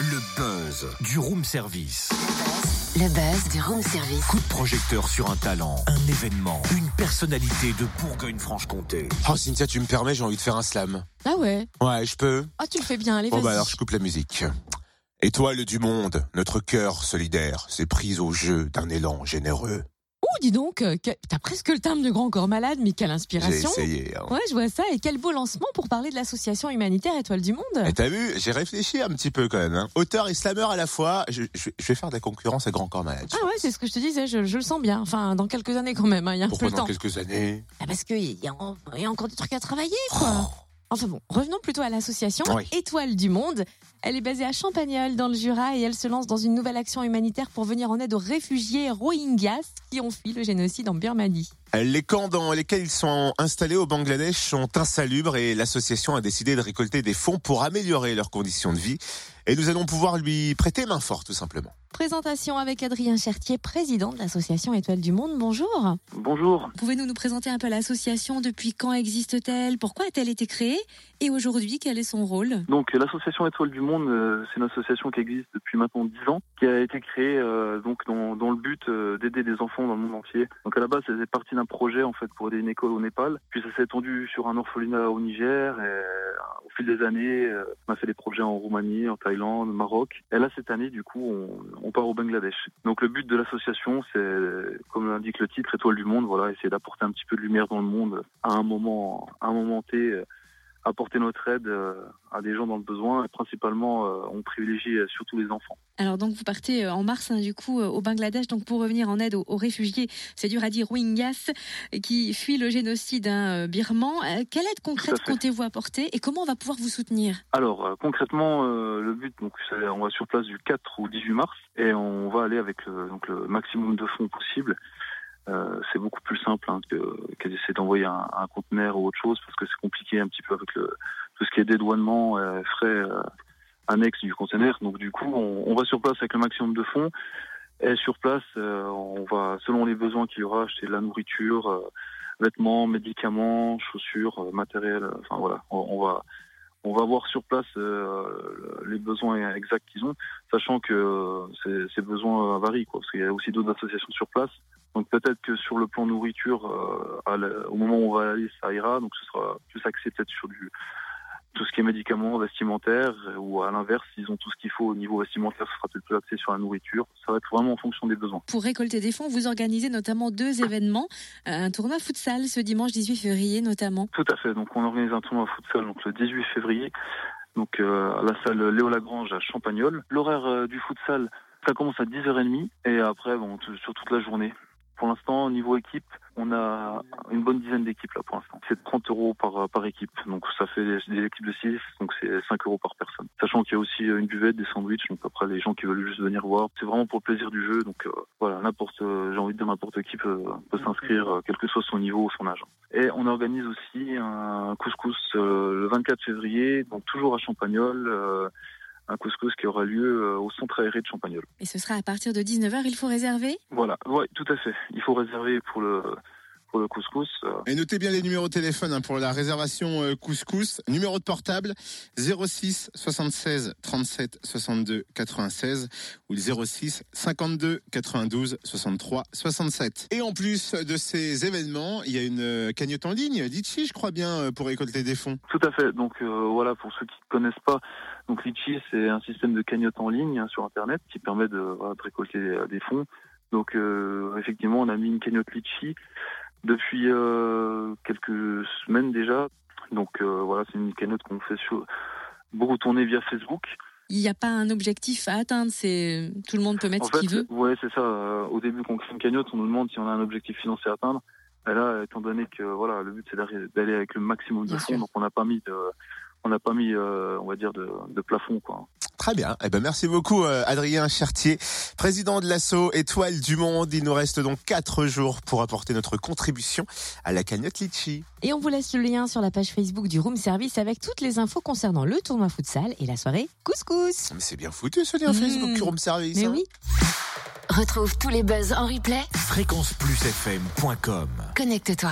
Le buzz du room service. Le buzz du room service. Coup de projecteur sur un talent, un événement, une personnalité de Bourgogne-Franche-Comté. Oh Cynthia, tu me permets, j'ai envie de faire un slam. Ah ouais Ouais, je peux. Ah tu le fais bien, allez Bon bah alors je coupe la musique. Étoile du monde, notre cœur solidaire s'est pris au jeu d'un élan généreux. Dis donc, euh, t'as presque le timbre de grand corps malade, mais quelle J'ai inspiration essayé. hein. Ouais, je vois ça. Et quel beau lancement pour parler de l'association humanitaire Étoile du Monde. T'as vu, j'ai réfléchi un petit peu quand même. Hein. Auteur et slammer à la fois, je, je- je vais faire de la concurrence à Grand Corps Malade. Ah ouais, c'est ce que je te disais, je, je le sens bien. Enfin, dans quelques années quand même, hein, il y a un peu Pourquoi le dans temps. quelques années? Ah, parce qu'il y, y a encore des trucs à travailler, quoi. Enfin bon, revenons plutôt à l'association Oui. Étoile du Monde. Elle est basée à Champagnole, dans le Jura, et elle se lance dans une nouvelle action humanitaire pour venir en aide aux réfugiés Rohingyas qui ont fui le génocide en Birmanie. Les camps dans lesquels ils sont installés au Bangladesh sont insalubres et l'association a décidé de récolter des fonds pour améliorer leurs conditions de vie. Et nous allons pouvoir lui prêter main forte, tout simplement. Présentation avec Adrien Chertier, président de l'association Étoile du Monde. Bonjour. Bonjour. Pouvez-nous nous présenter un peu l'association? Depuis quand existe-t-elle? Pourquoi a-t-elle été créée? Et aujourd'hui, quel est son rôle? Donc l'association Étoile du Monde, euh, c'est une association qui existe depuis maintenant 10 ans, qui a été créée euh, donc dans, dans le but euh, d'aider des enfants dans le monde entier. Donc à la base, ça faisait partie d'un projet en fait pour aider une école au Népal. Puis ça s'est étendu sur un orphelinat au Niger. Euh, au fil des années, euh, on a fait des projets en Roumanie, en Thaïlande, au Maroc. Et là cette année, du coup, on, part au Bangladesh. Donc le but de l'association, c'est comme l'indique le titre, Étoile du Monde. Voilà, essayer d'apporter un petit peu de lumière dans le monde à un moment, à un moment T. apporter notre aide euh, à des gens dans le besoin. Et principalement, euh, on privilégie euh, surtout les enfants. Alors donc vous partez en mars hein, du coup au Bangladesh donc pour revenir en aide aux, aux réfugiés, c'est dur à dire Rohingyas qui fuient le génocide hein, birman. Quelle aide concrète comptez-vous apporter et comment on va pouvoir vous soutenir? Alors euh, concrètement, euh, le but, donc, on va sur place du 4 au 18 mars et on va aller avec le, donc, le maximum de fonds possible. Euh, c'est beaucoup plus simple hein, que, d'essayer d'envoyer un, un conteneur ou autre chose parce que c'est compliqué un petit peu avec le, tout ce qui est dédouanement, euh, frais euh, annexes du conteneur. Donc du coup, on, on va sur place avec le maximum de fonds. Et sur place, euh, on va, selon les besoins qu'il y aura, acheter de la nourriture, euh, vêtements, médicaments, chaussures, matériel. Enfin voilà, on va on va voir sur place euh, les besoins exacts qu'ils ont, sachant que euh, ces, besoins varient, quoi, parce qu'il y a aussi d'autres associations sur place. Donc peut-être que sur le plan nourriture, euh, au moment où on va aller, ça ira, donc ce sera plus axé peut-être sur du tout ce qui est médicaments, vestimentaires, ou à l'inverse, s'ils ont tout ce qu'il faut au niveau vestimentaire, ce sera peut-être plus axé sur la nourriture. Ça va être vraiment en fonction des besoins. Pour récolter des fonds, vous organisez notamment deux événements, Euh, un tournoi futsal ce dimanche 18 février notamment. Tout à fait. Donc on organise un tournoi futsal donc le 18 février, donc euh, à la salle Léo Lagrange à Champagnole. L'horaire euh, du futsal, ça commence à 10h30 et après bon sur toute la journée. Pour l'instant, au niveau équipe, on a une bonne dizaine d'équipes là pour l'instant. C'est 30 euros par, par équipe, donc ça fait des, des équipes de 6, donc c'est 5 euros par personne. Sachant qu'il y a aussi euh, une buvette, des sandwichs, donc après les gens qui veulent juste venir voir, c'est vraiment pour le plaisir du jeu. Donc euh, voilà, n'importe, euh, j'ai envie de dire n'importe qui peut, peut s'inscrire, euh, quel que soit son niveau ou son âge. Et on organise aussi un couscous euh, le 24 février, donc toujours à Champagnole. Un couscous qui aura lieu euh, au centre aéré de Champagnole. Et ce sera à partir de 19h, il faut réserver? Voilà, ouais, tout à fait. Il faut réserver pour le pour le couscous. euh, Et notez bien les numéros de téléphone hein, pour la réservation euh, couscous. Numéro de portable 06 76 37 62 96 ou le 06 52 92 63 67. Et en plus de ces événements, il y a une cagnotte en ligne, Litchi, je crois bien, pour récolter des fonds. Tout à fait. Donc euh, voilà, pour ceux qui ne connaissent pas, donc Litchi, c'est un système de cagnotte en ligne hein, sur Internet qui permet de, récolter euh, des fonds. Donc euh, effectivement, on a mis une cagnotte Litchi depuis euh, quelques semaines déjà. Donc euh, voilà, c'est une cagnotte qu'on fait sur, beaucoup tourner via Facebook. Il n'y a pas un objectif à atteindre, c'est tout le monde peut mettre En ce qu'il veut. ouais, c'est ça. Au début, quand on crée une cagnotte, on nous demande si on a un objectif financier à atteindre. Et là, étant donné que voilà, le but c'est d'aller avec le maximum de Bien fonds, sûr. donc on n'a pas mis de, on n'a pas mis, euh, on va dire de, de plafond quoi. Très bien. Eh ben, merci beaucoup, euh, Adrien Chartier, président de l'assaut Étoile du Monde. Il nous reste donc quatre jours pour apporter notre contribution à la cagnotte Litchi. Et on vous laisse le lien sur la page Facebook du Room Service avec toutes les infos concernant le tournoi futsal et la soirée couscous. Mais c'est bien foutu ce lien Mmh. Facebook du Room Service. Mais hein. oui. Retrouve tous les buzz en replay. Fréquenceplusfm.com Connecte-toi.